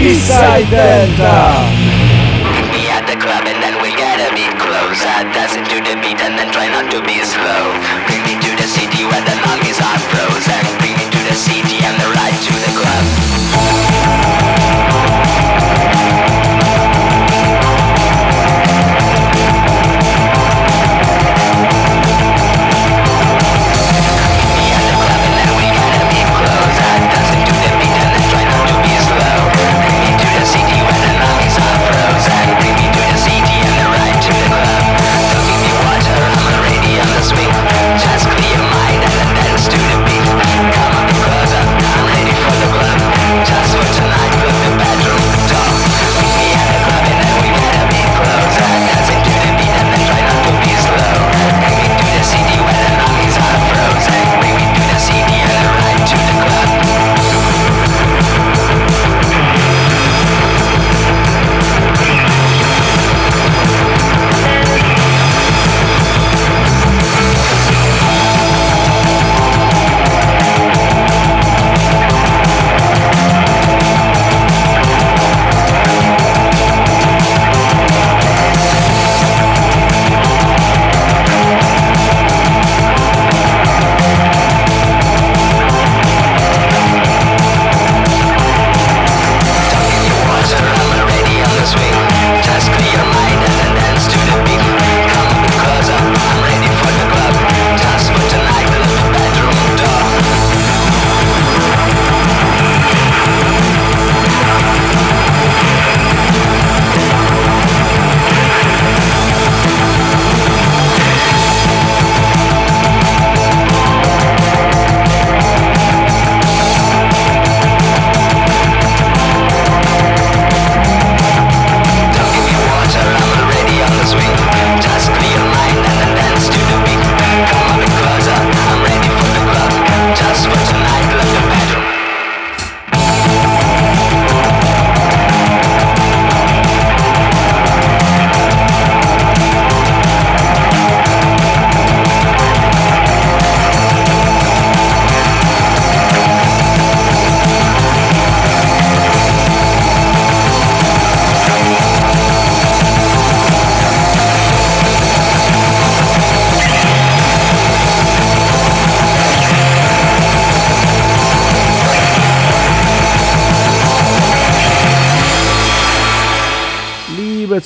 Eastside Delta. Me at the club and then we gotta be close. I dancing to the beat and then try not to be slow.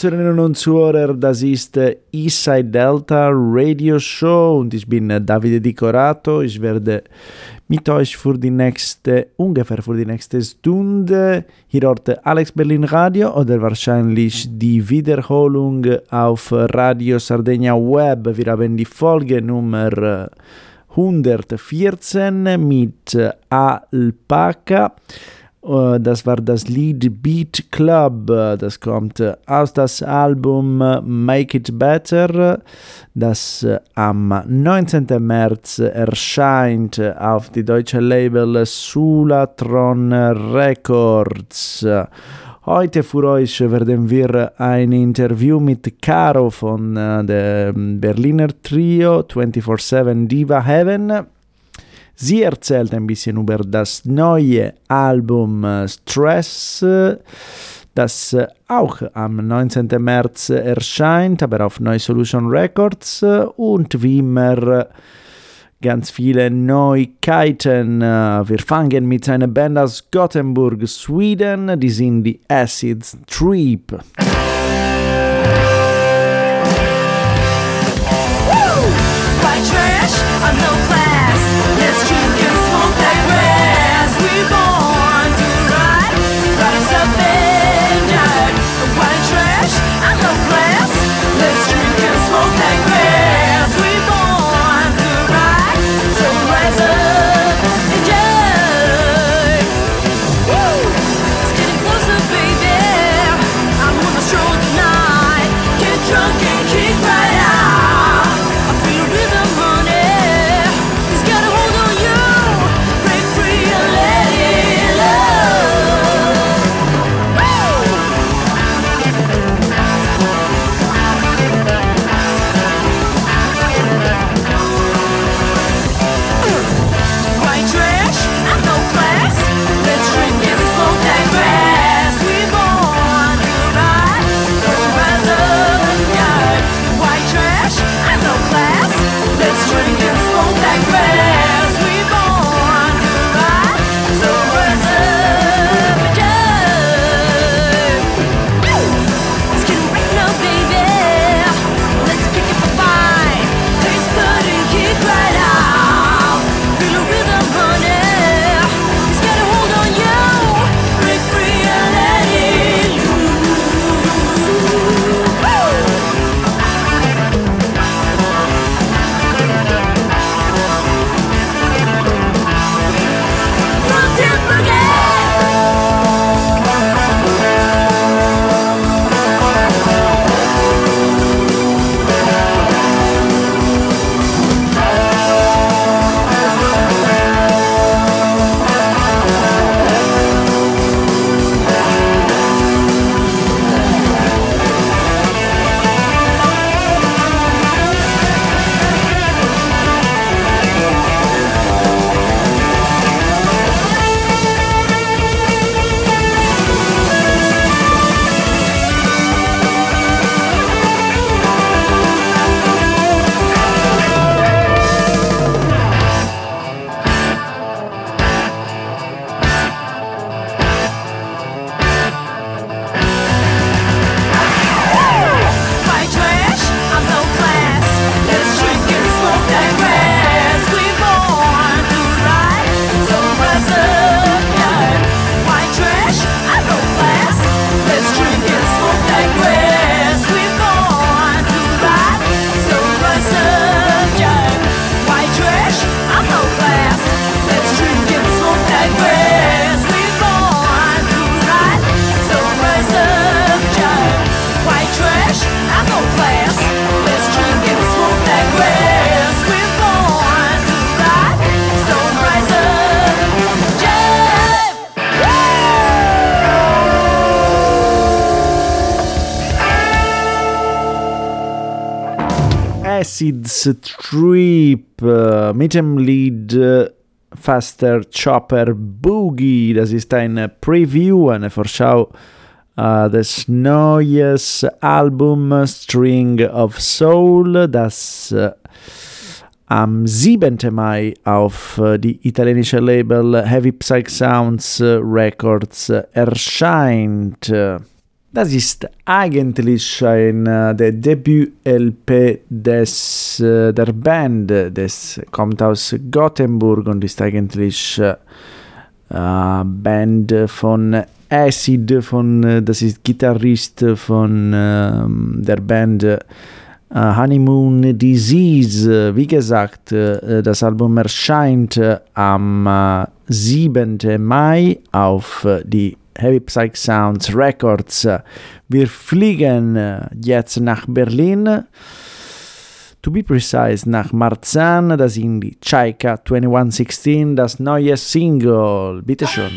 Zuhörerinnen und Zuhörer, das ist äh, Eastside Delta Radio Show und ich bin äh, Davide Di Corato. Ich werde mit euch für die nächste, ungefähr für die nächste Stunde hier dort Alex Berlin Radio oder wahrscheinlich die Wiederholung auf Radio Sardegna Web. Wir haben die Folge Nummer äh, 114 mit äh, Alpaca. Äh, Das war das Lied Beat Club. Das kommt äh, aus das Album äh, Make It Better, das am 19. März erscheint auf die deutsche Label Sulatron Records. Heute für euch werden wir ein Interview mit Caro von äh, dem Berliner Trio 24-7 Diva Heaven. Sie erzählt ein bisschen über das neue Album äh, Stress, das äh, auch am 19. März erscheint, aber auf Neu Solution Records äh, und wie immer ganz viele Neuigkeiten. Wir fangen mit einer Band aus Gothenburg, Sweden, die sind die Acid Trip. I'm no class. people Acids Trip äh, mit dem Lied äh, Faster Chopper Boogie. Das ist eine Preview, eine Vorschau äh, des neues Album String of Soul, das äh, am 7. Mai auf äh, die italienische Label Heavy Psych Sounds Records erscheint. Das ist eigentlich ein äh, der Debüt-LP des äh, der Band, das kommt aus Gothenburg und ist eigentlich äh, äh, Band von Acid, von, das ist Gitarrist von ähm, der Band Honeymoon Disease. Wie gesagt, das Album erscheint am äh, 7. Mai auf die Heavy Psych Sounds Records. Wir fliegen äh, jetzt nach Berlin. To be precise, nach Marzahn, das sind die Chaika 2116, das neue Single. Bitte schön.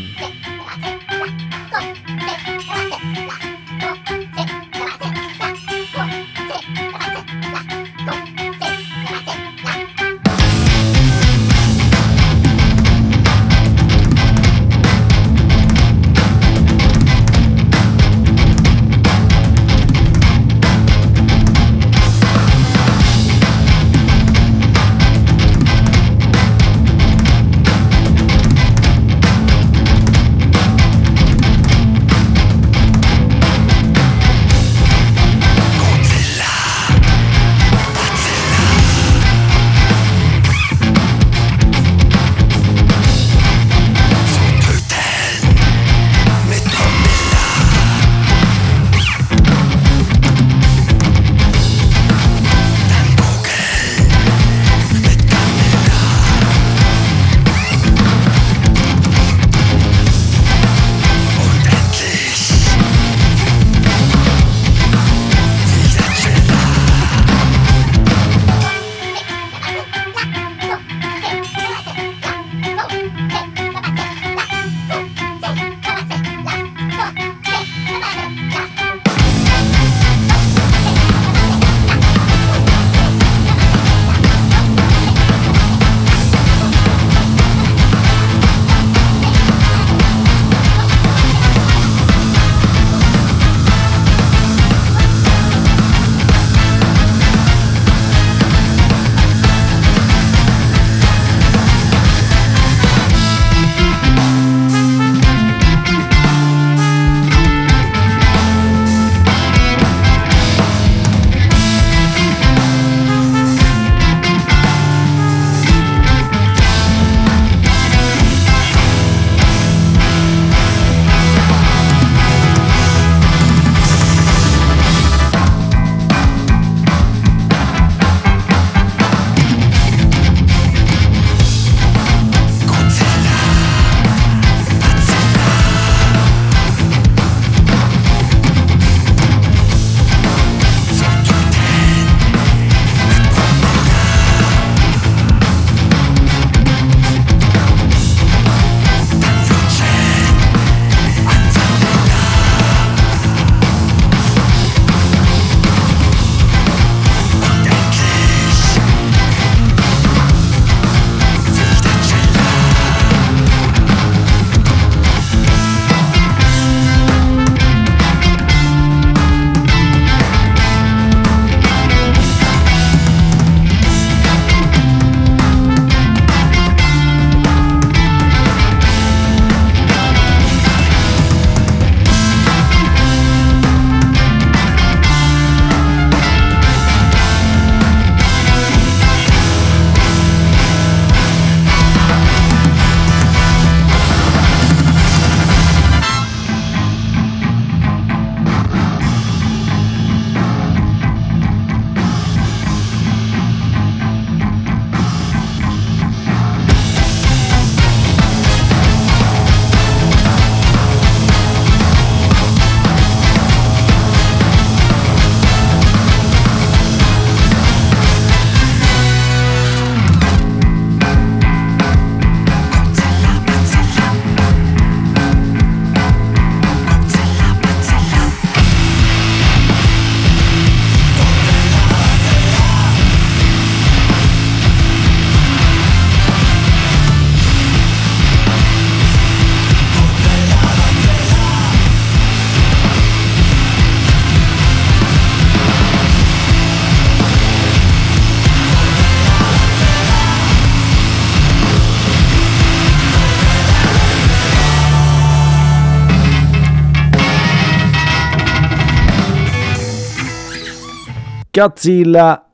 Godzilla,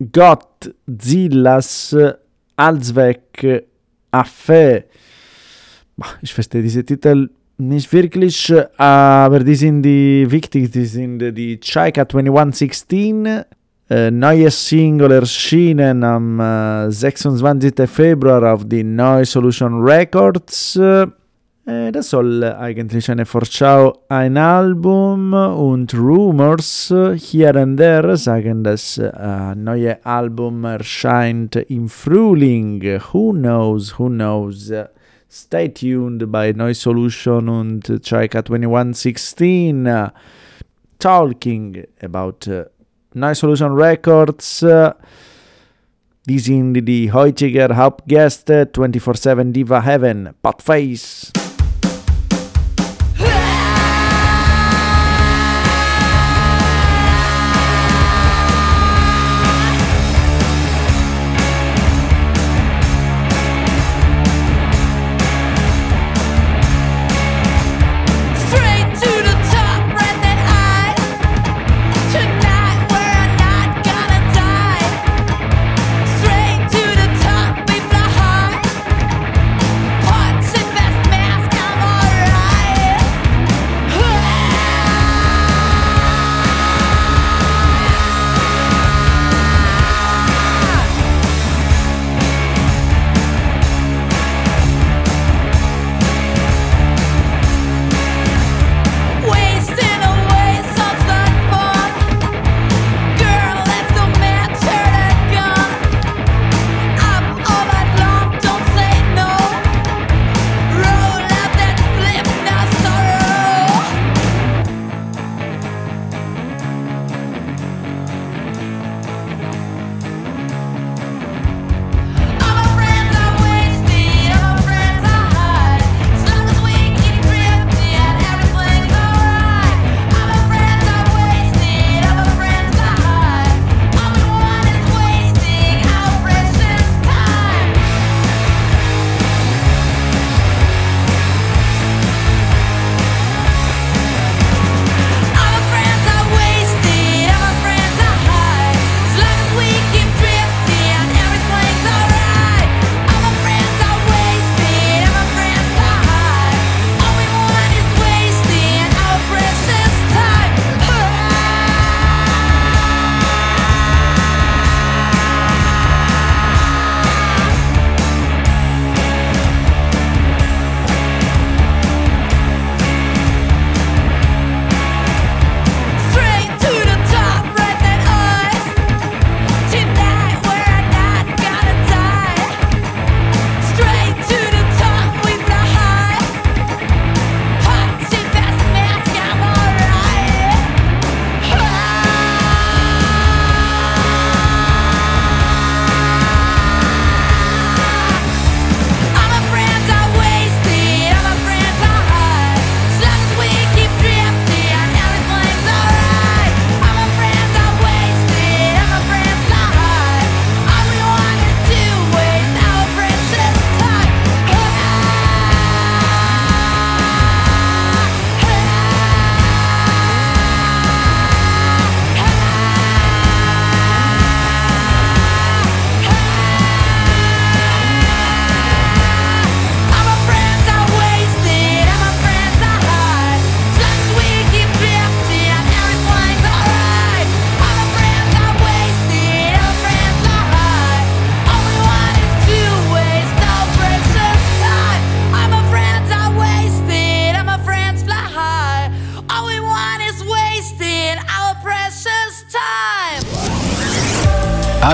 Godzillas, Allzweck, Affe. Ich verstehe diese Titel nicht wirklich, äh, aber die sind die wichtig, die sind äh, die Chaika 2116, äh, neues Single erschienen am äh, 26. Februar auf die Neu Solution Records. Äh, das soll eigentlich eine Vorschau, ein Album und Rumors hier und there sagen, das äh, neue Album erscheint im Frühling. Who knows, who knows. Stay tuned bei Neu Solution und Chaika 2116. uh, talking about uh, Neu Solution Records. Die sind die heutige Hauptgäste 24-7 Diva Heaven, Potface.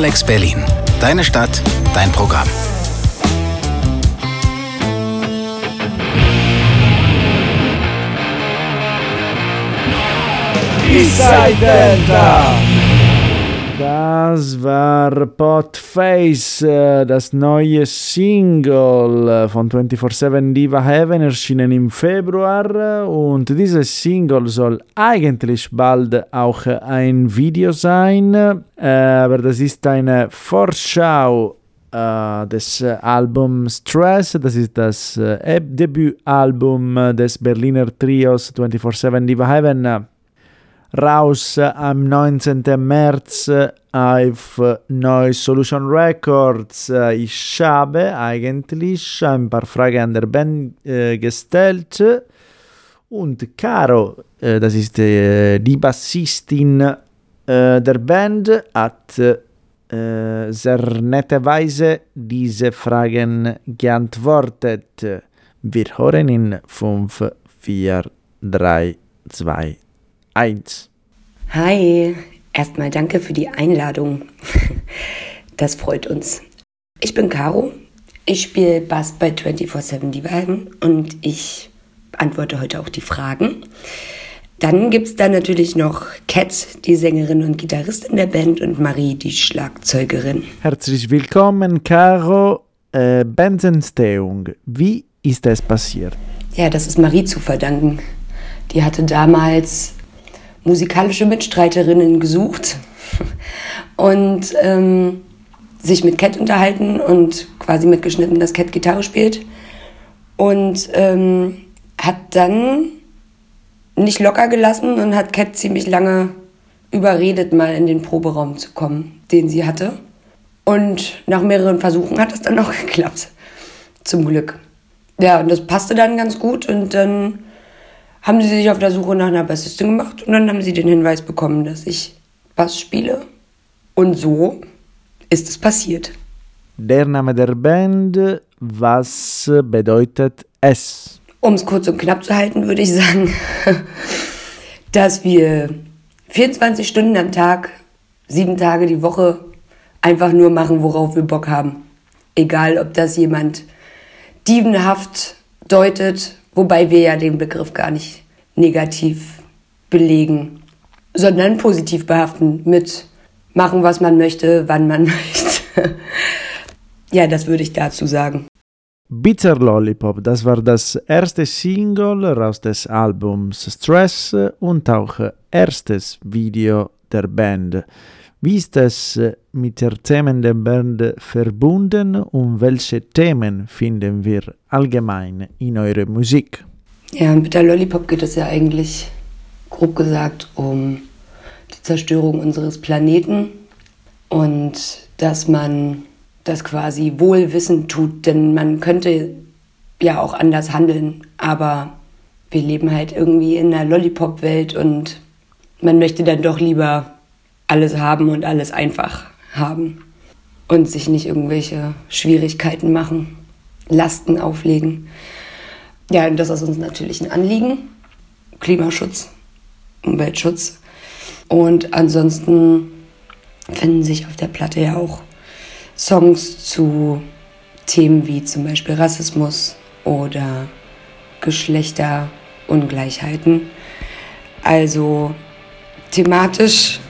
Alex Berlin. Deine Stadt, dein Programm. Eastside Delta. Das war Potface, äh, das neue Single äh, von 24-7 Diva Heaven, erschienen im Februar. Und dieses Single soll eigentlich bald auch ein Video sein, äh, aber das ist eine Vorschau äh, des äh, Albums Stress. Das ist das äh, Debütalbum des Berliner Trios 24-7 Diva Heaven. raus am 19. März auf Noise Solution Records. Ich habe eigentlich ein paar Fragen an der Band äh, gestellt und Caro, äh, das ist äh, die Bassistin äh, der Band, hat äh, sehr netterweise diese Fragen geantwortet. Wir hören in 5, 4, 3, 2, 1. Hi, erstmal danke für die Einladung. Das freut uns. Ich bin Caro. Ich spiele Bass bei 24-7 Divagen und ich beantworte heute auch die Fragen. Dann gibt es da natürlich noch Kat, die Sängerin und Gitarristin der Band, und Marie, die Schlagzeugerin. Herzlich willkommen, Caro. Äh, Bandentstehung. Wie ist es passiert? Ja, das ist Marie zu verdanken. Die hatte damals musikalische Mitstreiterinnen gesucht und ähm, sich mit Cat unterhalten und quasi mitgeschnitten, dass Cat Gitarre spielt. Und ähm, hat dann nicht locker gelassen und hat Cat ziemlich lange überredet, mal in den Proberaum zu kommen, den sie hatte. Und nach mehreren Versuchen hat es dann auch geklappt. Zum Glück. Ja, und das passte dann ganz gut und dann haben sie sich auf der Suche nach einer Bassistin gemacht und dann haben sie den Hinweis bekommen, dass ich Bass spiele. Und so ist es passiert. Der Name der Band, was bedeutet es? Um es kurz und knapp zu halten, würde ich sagen, dass wir 24 Stunden am Tag, sieben Tage die Woche einfach nur machen, worauf wir Bock haben. Egal, ob das jemand dievenhaft deutet, wobei wir ja den Begriff gar nicht negativ belegen, sondern positiv behaften mit machen, was man möchte, wann man möchte. ja, das würde ich dazu sagen. Bitter Lollipop, das war das erste Single aus des Albums Stress und auch erstes Video der Band. Wie ist es mit den Themen der Band verbunden und welche Themen finden wir allgemein in eurer Musik? Ja, in Bitter Lollipop geht es ja eigentlich, grob gesagt, um die Zerstörung unseres Planeten und dass man das quasi wohlwissend tut, denn man könnte ja auch anders handeln, aber wir leben halt irgendwie in einer Lollipop-Welt und man möchte dann doch lieber alles haben und alles einfach haben und sich nicht irgendwelche Schwierigkeiten machen, Lasten auflegen. Ja, und das ist uns natürlich ein Anliegen. Klimaschutz, Umweltschutz. Und ansonsten finden sich auf der Platte ja auch Songs zu Themen wie zum Beispiel Rassismus oder Geschlechterungleichheiten. Also thematisch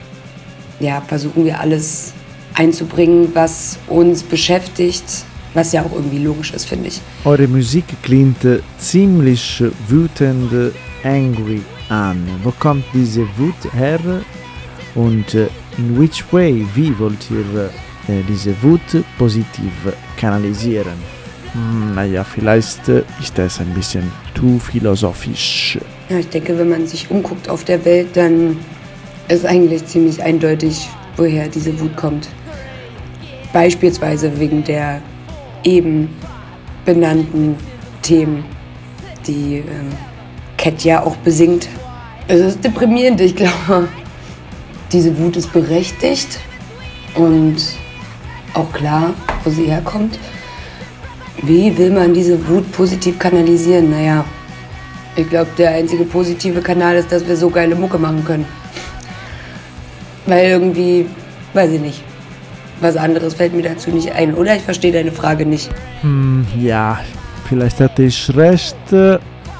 ja, versuchen wir alles einzubringen, was uns beschäftigt, was ja auch irgendwie logisch ist, finde ich. Eure Musik klingt ziemlich wütend, angry an. Wo kommt diese Wut her und äh, in which way, wie wollt ihr äh, diese Wut positiv kanalisieren? Hm, naja, vielleicht äh, ist das ein bisschen zu philosophisch. Ja, ich denke, wenn man sich umguckt auf der Welt, dann ist eigentlich ziemlich eindeutig, woher diese Wut kommt. Beispielsweise wegen der eben benannten Themen, die ähm, Cat ja auch besingt. Es ist deprimierend, ich glaube. Diese Wut ist berechtigt und auch klar, wo sie herkommt. Wie will man diese Wut positiv kanalisieren? Naja, ich glaube, der einzige positive Kanal ist, dass wir so geile Mucke machen können. Weil irgendwie, weiß ich nicht, was anderes fällt mir dazu nicht ein. Oder ich verstehe deine Frage nicht. Hm, ja, vielleicht hatte ich recht.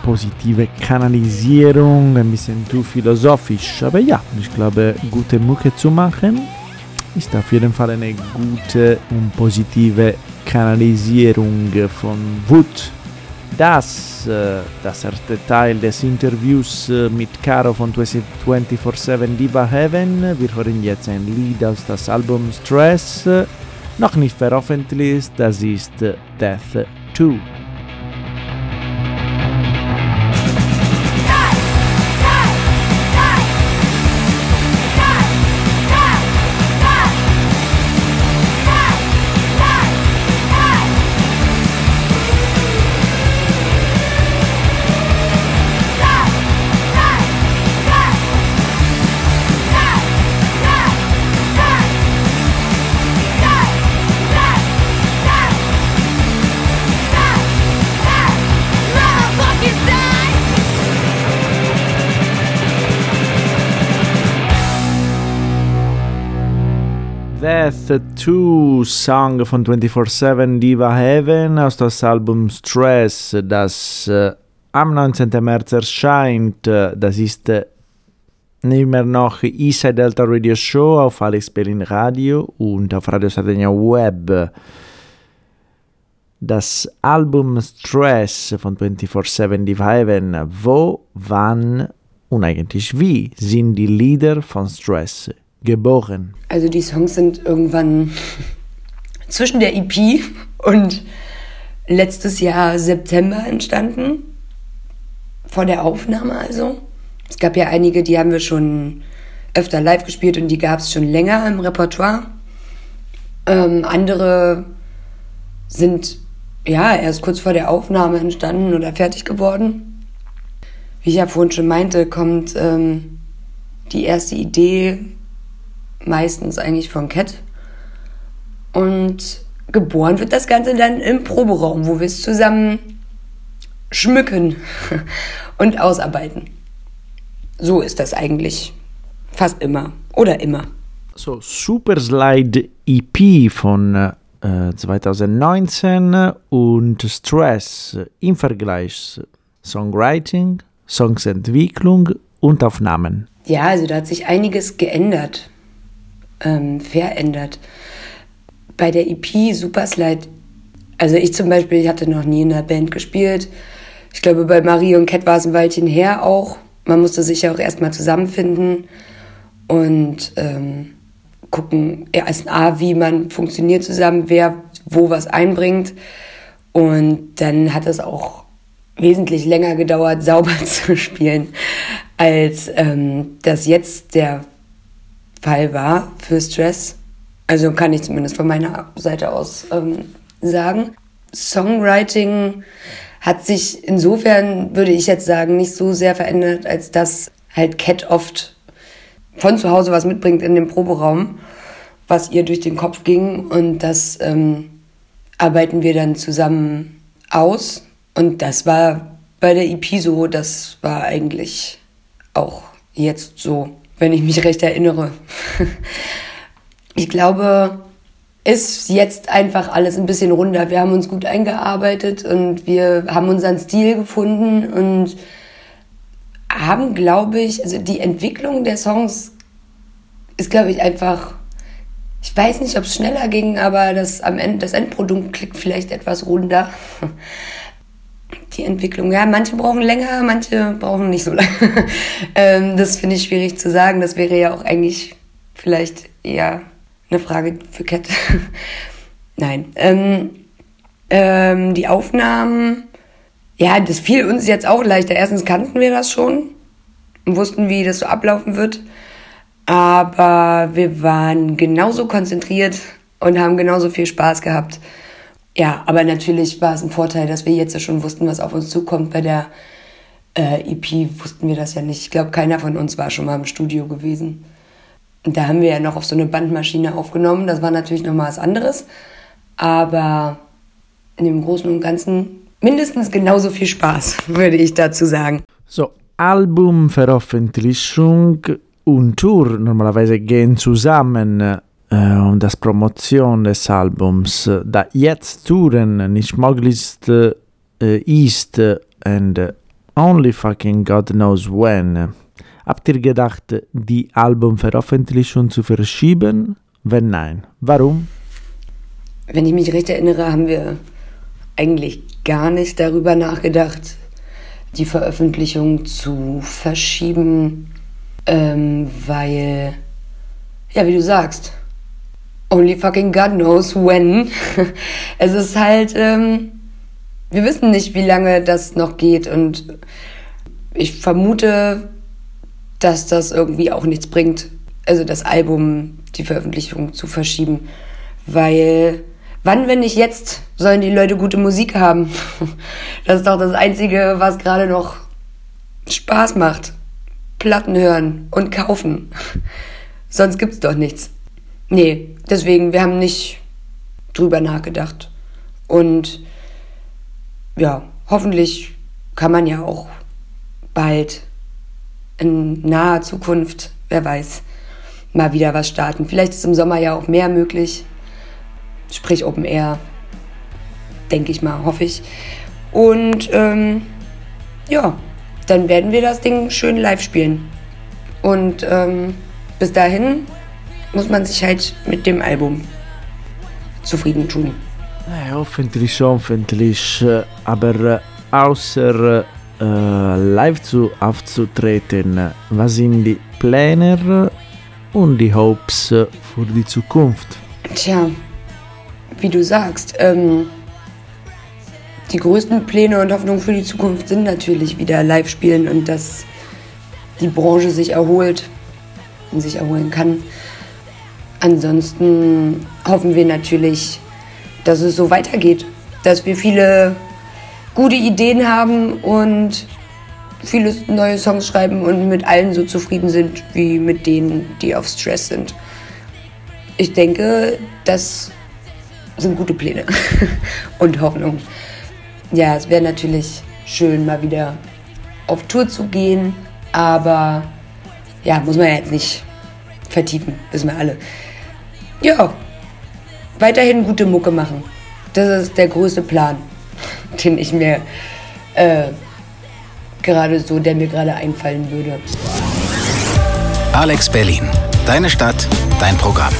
Positive Kanalisierung, ein bisschen zu philosophisch. Aber ja, ich glaube, gute Mucke zu machen ist auf jeden Fall eine gute und positive Kanalisierung von Wut. Das, äh, das erste Teil des Interviews äh, mit Caro von 24-7 Diva Heaven. Wir hören jetzt ein Lied aus das Album Stress. Noch nicht veröffentlicht, das ist Death 2. Death 2 Song von 24-7 Diva Heaven aus das Album Stress, das äh, am 19. März erscheint. Äh, Das ist äh, immer noch Eastside Delta Radio Show auf Alex Berlin Radio und auf Radio Sardegna Web. Das Album Stress von 24-7 Diva Heaven. Wo, wann und eigentlich wie sind die Lieder von Stress geboren? Also die Songs sind irgendwann zwischen der EP und letztes Jahr September entstanden. Vor der Aufnahme also. Es gab ja einige, die haben wir schon öfter live gespielt und die gab es schon länger im Repertoire. Ähm, andere sind ja erst kurz vor der Aufnahme entstanden oder fertig geworden. Wie ich ja vorhin schon meinte, kommt ähm, die erste Idee meistens eigentlich von Cat. Und geboren wird das Ganze dann im Proberaum, wo wir es zusammen schmücken und ausarbeiten. So ist das eigentlich fast immer oder immer. So, Super Slide EP von äh, 2019 und Stress im Vergleich Songwriting, Songsentwicklung und Aufnahmen. Ja, also da hat sich einiges geändert, ähm, verändert. Bei der EP Superslide, also ich zum Beispiel, ich hatte noch nie in einer Band gespielt. Ich glaube, bei Marie und Cat war es ein Weilchen her auch. Man musste sich ja auch erstmal zusammenfinden und ähm, gucken, als A, wie man funktioniert zusammen, wer wo was einbringt. Und dann hat es auch wesentlich länger gedauert, sauber zu spielen, als ähm, das jetzt der Fall war für Stress. Also kann ich zumindest von meiner Seite aus ähm, sagen. Songwriting hat sich insofern, würde ich jetzt sagen, nicht so sehr verändert, als dass halt Cat oft von zu Hause was mitbringt in den Proberaum, was ihr durch den Kopf ging. Und das ähm, arbeiten wir dann zusammen aus. Und das war bei der EP so, das war eigentlich auch jetzt so, wenn ich mich recht erinnere. ich glaube, ist jetzt einfach alles ein bisschen runder. Wir haben uns gut eingearbeitet und wir haben unseren Stil gefunden und haben, glaube ich, also die Entwicklung der Songs ist, glaube ich, einfach. Ich weiß nicht, ob es schneller ging, aber das am Ende das Endprodukt klickt vielleicht etwas runder. Die Entwicklung, ja, manche brauchen länger, manche brauchen nicht so lange. ähm, das finde ich schwierig zu sagen. Das wäre ja auch eigentlich vielleicht eher eine Frage für Cat. Nein. Ähm, ähm, die Aufnahmen, ja, das fiel uns jetzt auch leichter. Erstens kannten wir das schon und wussten, wie das so ablaufen wird. Aber wir waren genauso konzentriert und haben genauso viel Spaß gehabt. Ja, aber natürlich war es ein Vorteil, dass wir jetzt ja schon wussten, was auf uns zukommt. Bei der äh, EP wussten wir das ja nicht. Ich glaube, keiner von uns war schon mal im Studio gewesen. Und da haben wir ja noch auf so eine Bandmaschine aufgenommen. Das war natürlich noch mal was anderes. Aber dem Großen und Ganzen mindestens genauso viel Spaß, würde ich dazu sagen. So, Albumveröffentlichung und Tour normalerweise gehen zusammen und das Promotion des Albums. Da jetzt Touren nicht möglich äh, ist and only fucking God knows when. Habt ihr gedacht, die Albumveröffentlichung zu verschieben? Wenn nein, warum? Wenn ich mich recht erinnere, haben wir eigentlich gar nicht darüber nachgedacht, die Veröffentlichung zu verschieben, ähm, weil, ja, wie du sagst, only fucking God knows when. es ist halt, ähm, wir wissen nicht, wie lange das noch geht und ich vermute, dass das irgendwie auch nichts bringt, also das Album, die Veröffentlichung zu verschieben, weil wann, wenn nicht jetzt, sollen die Leute gute Musik haben? Das ist doch das Einzige, was gerade noch Spaß macht. Platten hören und kaufen. Sonst gibt's doch nichts. Nee, deswegen, wir haben nicht drüber nachgedacht. Und ja, hoffentlich kann man ja auch bald in naher Zukunft, wer weiß, mal wieder was starten. Vielleicht ist im Sommer ja auch mehr möglich. Sprich Open Air, denke ich mal, hoffe ich. Und ähm, ja, dann werden wir das Ding schön live spielen. Und ähm, bis dahin muss man sich halt mit dem Album zufrieden tun. Eh, hoffentlich hoffentlich. äh, Aber äh, außer äh, live zu aufzutreten, äh, was sind die Pläne und die Hopes für die Zukunft? Tja, wie du sagst, ähm, die größten Pläne und Hoffnungen für die Zukunft sind natürlich wieder live spielen und dass die Branche sich erholt und sich erholen kann. Ansonsten hoffen wir natürlich, dass es so weitergeht, dass wir viele gute Ideen haben und viele neue Songs schreiben und mit allen so zufrieden sind wie mit denen, die auf Stress sind. Ich denke, das sind gute Pläne und Hoffnung. Ja, es wäre natürlich schön, mal wieder auf Tour zu gehen, aber ja, muss man ja jetzt nicht vertiefen, wissen wir alle. Ja, weiterhin gute Mucke machen. Das ist der größte Plan, den ich mir äh, gerade so, der mir gerade einfallen würde. Alex Berlin. Deine Stadt, dein Programm.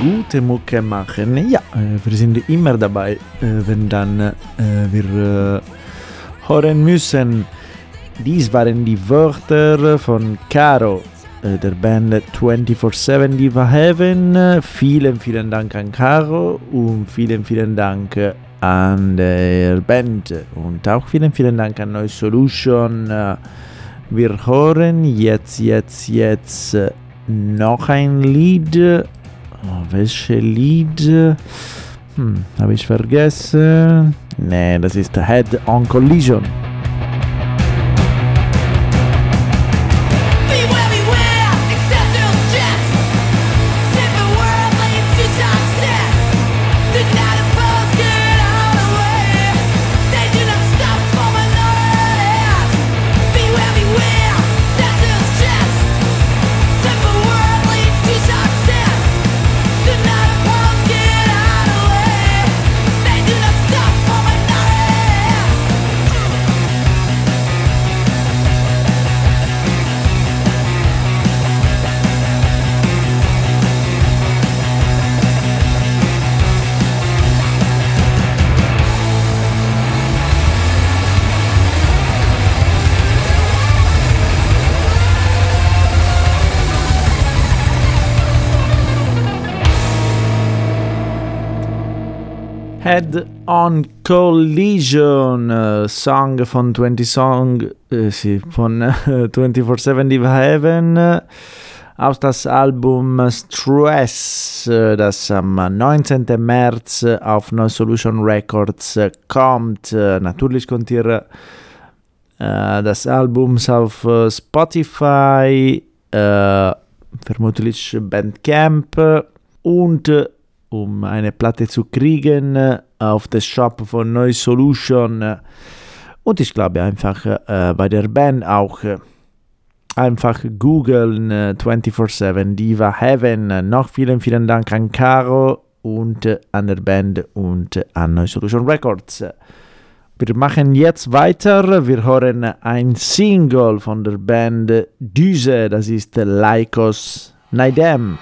Gute Mucke machen. Ja, äh, wir sind immer dabei, äh, wenn dann äh, wir hören müssen. Dies waren die Wörter von Caro, der Band 24-7 Diva Heaven. Vielen, vielen Dank an Caro und vielen, vielen Dank an der Band und auch vielen, vielen Dank an Noise Solution. Wir hören jetzt, jetzt, jetzt noch ein Lied. Oh, welches Lied? Hm, habe ich vergessen? Nee, das ist Head on Collision. Head on Collision, äh, Song von 20 Song, äh, sì, von äh, 24-7 Diva Heaven äh, aus das Album Stress, äh, das am 19. März auf No Solution Records kommt. Natürlich könnt ihr äh, das Album auf Spotify, äh, vermutlich Bandcamp und um eine Platte zu kriegen äh, auf der Shop von Noise Solution und ich glaube einfach äh, bei der Band auch äh, einfach googeln äh, 24-7 Diva Heaven. Noch vielen, vielen Dank an Caro und äh, an der Band und äh, an Noise Solution Records. Wir machen jetzt weiter. Wir hören ein Single von der Band Düse. Das ist Lycos Naidem.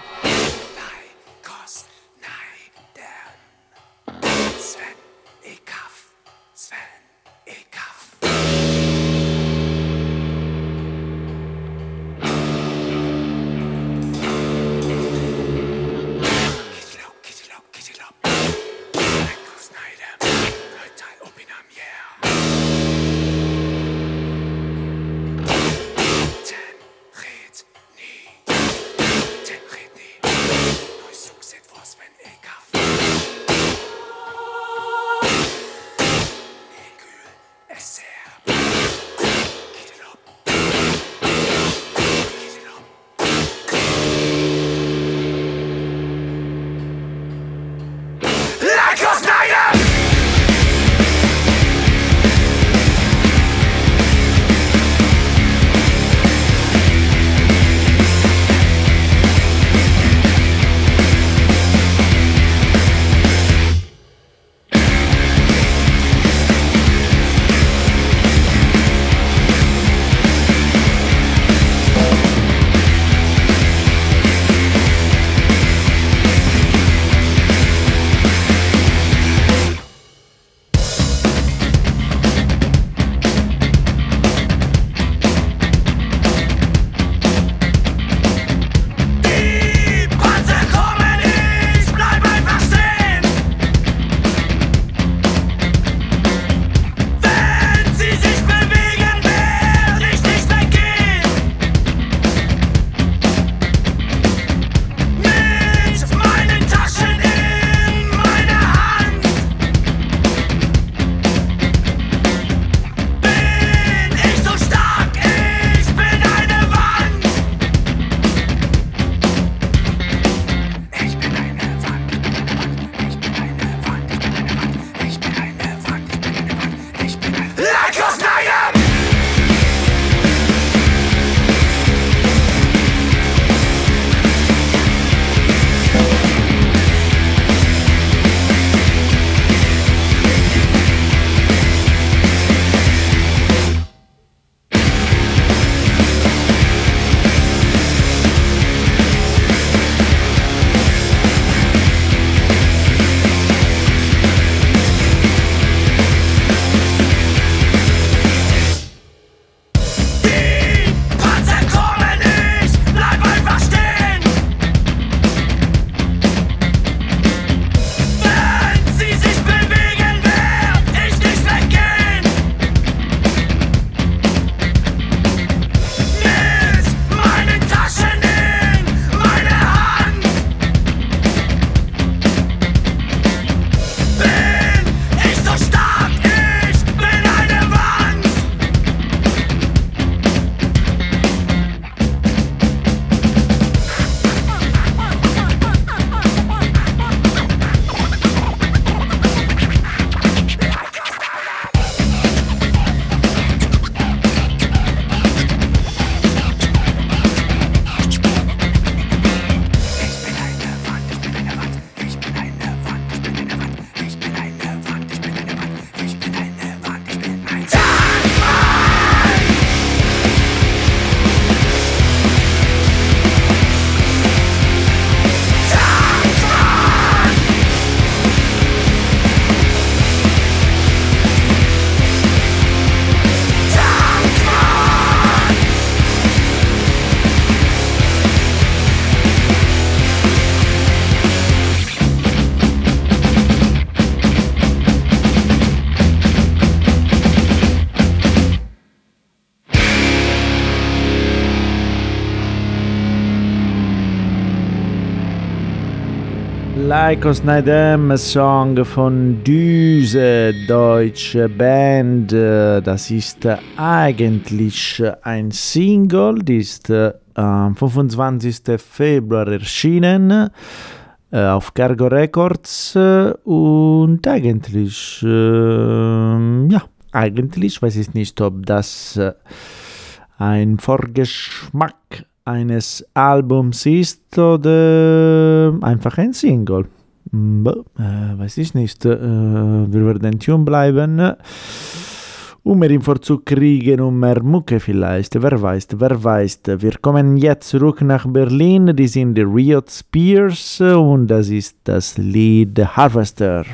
Lycos Neidem, Song von Düse, deutsche Band. Das ist eigentlich ein Single, die ist äh, am 25. Februar erschienen äh, auf Cargo Records äh, und eigentlich, ja, eigentlich weiß ich nicht, ob das ein Vorgeschmack eines Albums ist oder einfach ein Single. Mm, äh, weiß ich nicht. Äh, wir werden tun bleiben. Um mehr Info zu kriegen, um mehr Mucke vielleicht. Wer weiß, wer weiß. Wir kommen jetzt zurück nach Berlin. Die sind die Riot Spears und das ist das Lied Harvester.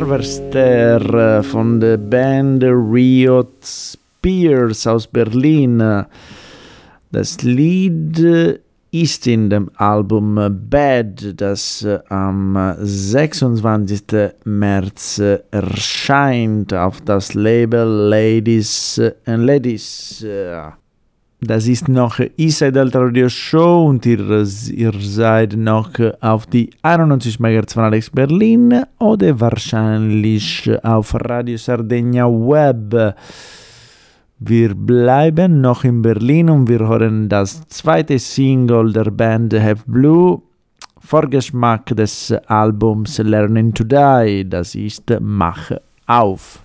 Harvester äh, von der Band Riot Spears aus Berlin. Das Lied ist in dem Album Bad, das äh, am 26. März äh, erscheint auf das Label Ladies and Ladies. Das ist noch Inside Alter Radio Show und ihr, ihr seid noch auf die 91 MHz von Alex Berlin oder wahrscheinlich auf Radio Sardegna Web. Wir bleiben noch in Berlin und wir hören das zweite Single der Band Have Blue. Vorgeschmack des Albums Learning to Die, das ist Mach auf.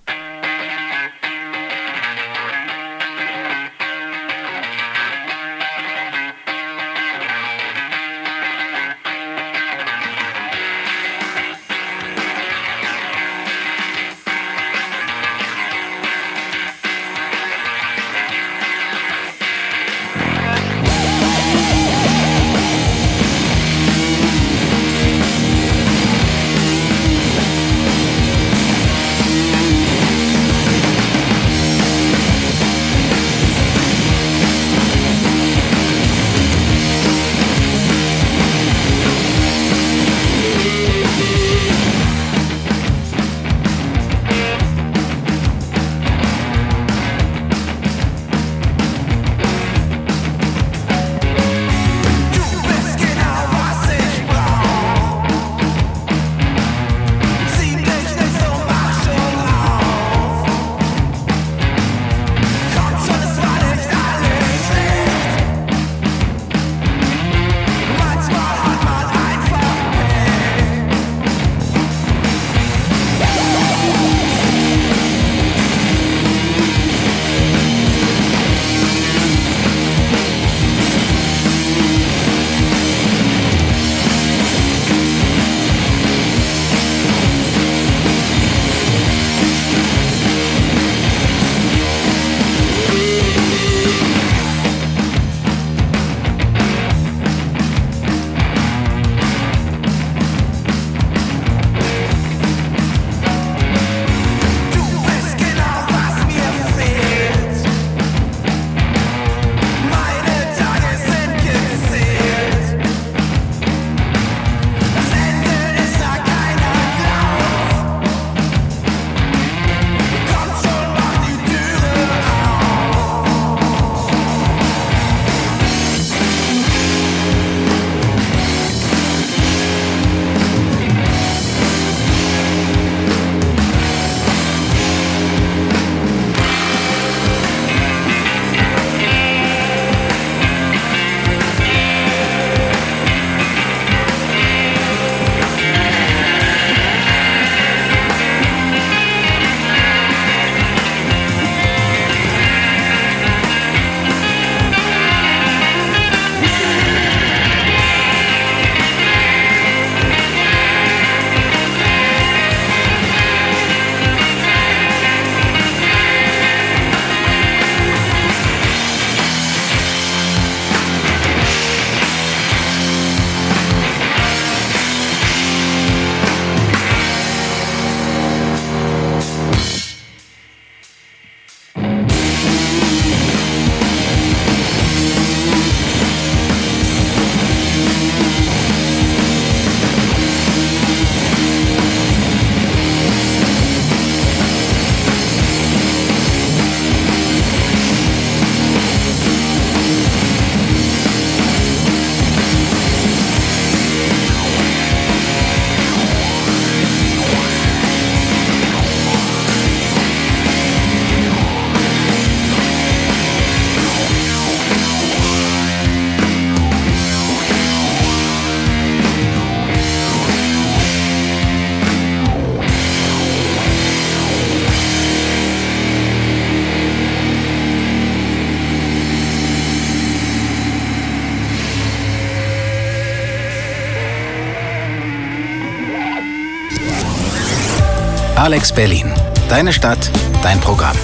Alex Berlin. Deine Stadt, dein Programm.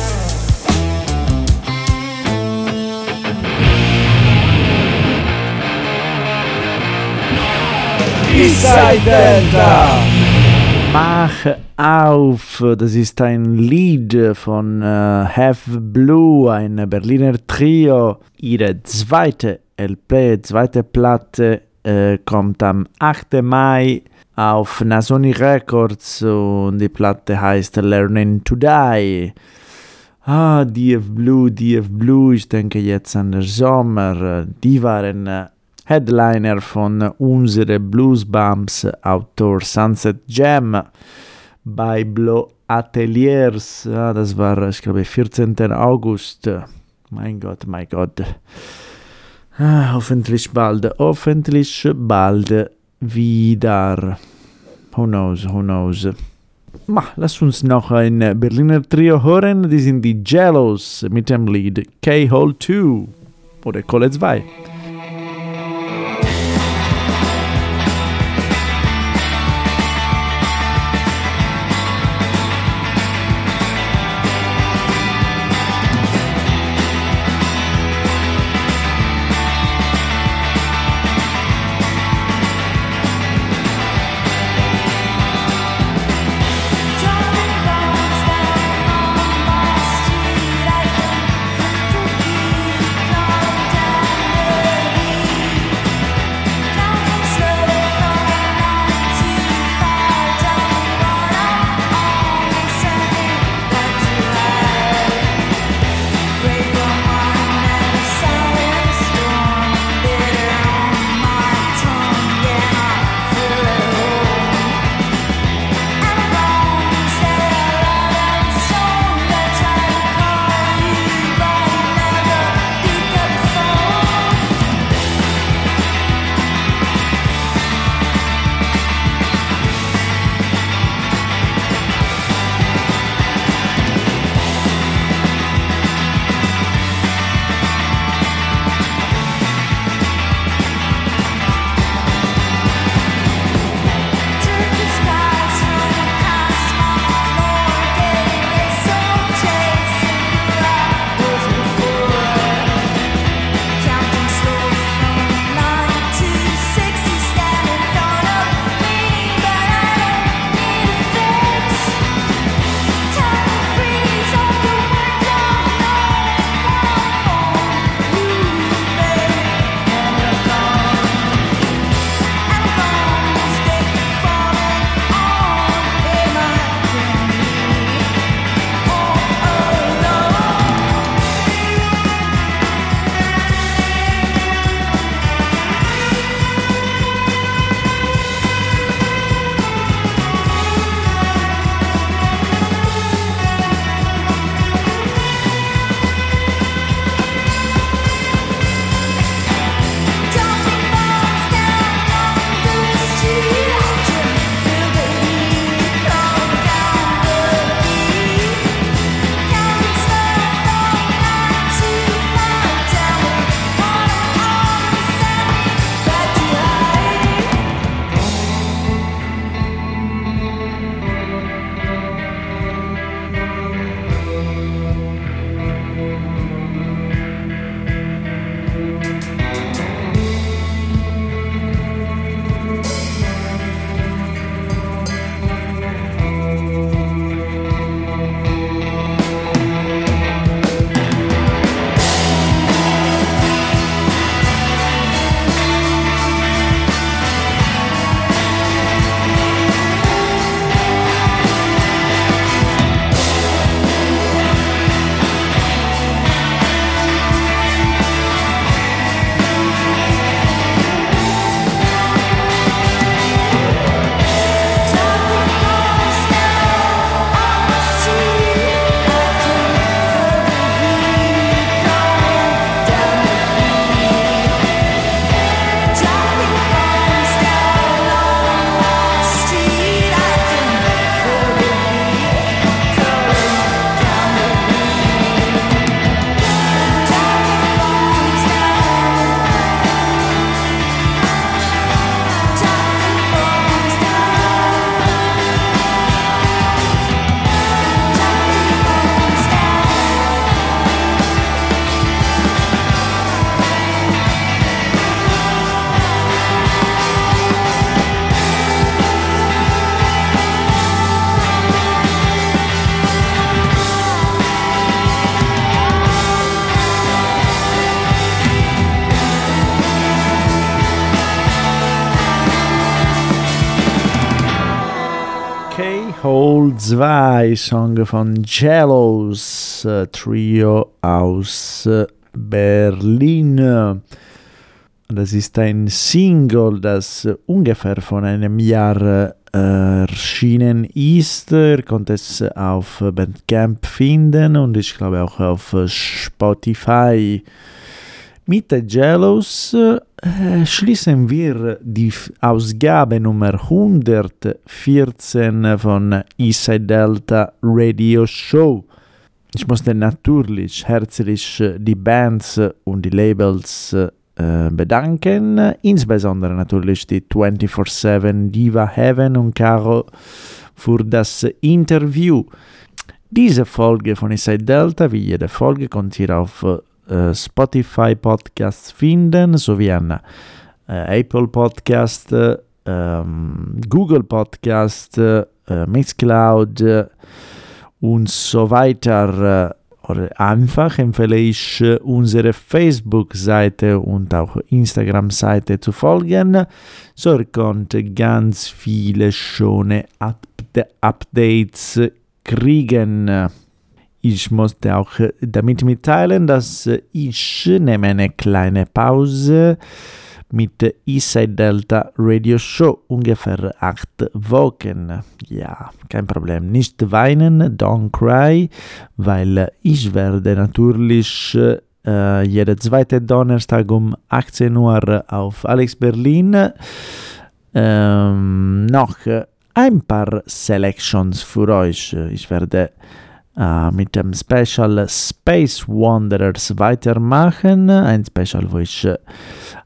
Eastside Delta. Mach auf, das ist ein Lied von äh, Have Blue, ein Berliner Trio. Ihre zweite LP, zweite Platte äh, kommt am 8. Mai auf Nasoni Records und die Platte heißt Learning to Die. Ah, DF Blue, DF Blue, ich denke jetzt an den Sommer. Die waren äh, Headliner von unsere Blues Bumps Autor Sunset Jam bei Blue Ateliers. Ah, das war, ich glaube, 14. August. Mein Gott, mein Gott. Ah, hoffentlich bald, hoffentlich bald wieder. Who knows, who knows. Ma, lass uns noch ein äh, Berliner Trio hören. Die sind die Jellos mit dem Lied K-Hole 2 oder Kohle 2. zwei Songs von Jellos äh, Trio aus äh, Berlin. Das ist ein Single, das ungefähr von einem Jahr äh, erschienen ist. Ihr könnt es auf Bandcamp finden und ich glaube auch auf Spotify. Mit Jellos schließen wir die Ausgabe Nummer 114 von Eastside Delta Radio Show. Ich musste natürlich herzlich äh, die Bands und die Labels äh, bedanken, insbesondere natürlich die 24-7 Diva Heaven und Caro für das Interview. Diese Folge von Inside Delta, wie jede Folge, könnt ihr auf äh, Spotify Podcasts finden, sowie an äh, Apple Podcast, äh, ähm, Google Podcast, äh, Mixcloud äh, und so weiter. Oder einfach empfehle ich, unsere Facebook-Seite und auch Instagram-Seite zu folgen. So könnt ganz viele schöne Upda- Updates kriegen. Ich musste auch äh, damit mitteilen, dass äh, ich nehme eine kleine Pause mit Eastside Delta Radio Show, ungefähr acht Wochen. Ja, kein Problem. Nicht weinen, don't cry, weil ich werde natürlich äh, jeden zweiten Donnerstag um 18 Uhr auf Alex Berlin ähm, noch äh, ein paar Selections für euch. Ich werde äh, mit dem Special Space Wanderers weitermachen. Ein Special, wo ich äh,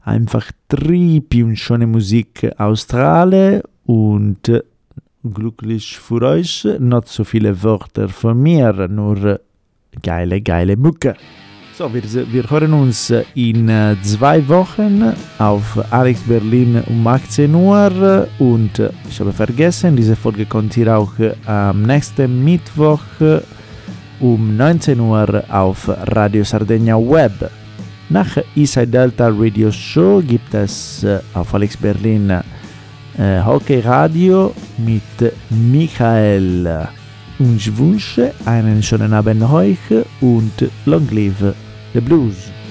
einfach drei più schöne Musik australe und äh, glücklich für euch nicht so viele Wörter von mir, nur geile, geile Mucke. So, wir, wir hören uns in äh, zwei Wochen auf Alex Berlin um 18 Uhr und äh, ich habe vergessen, diese Folge kommt ihr auch äh, am nächsten Mittwoch äh, um 19 Uhr auf Radio Sardegna Web. Nach Eastside Delta Radio Show gibt es äh, auf Alex Berlin äh, Hockey Radio mit Michael. Und ich wünsche einen schönen Abend euch und long live the blues.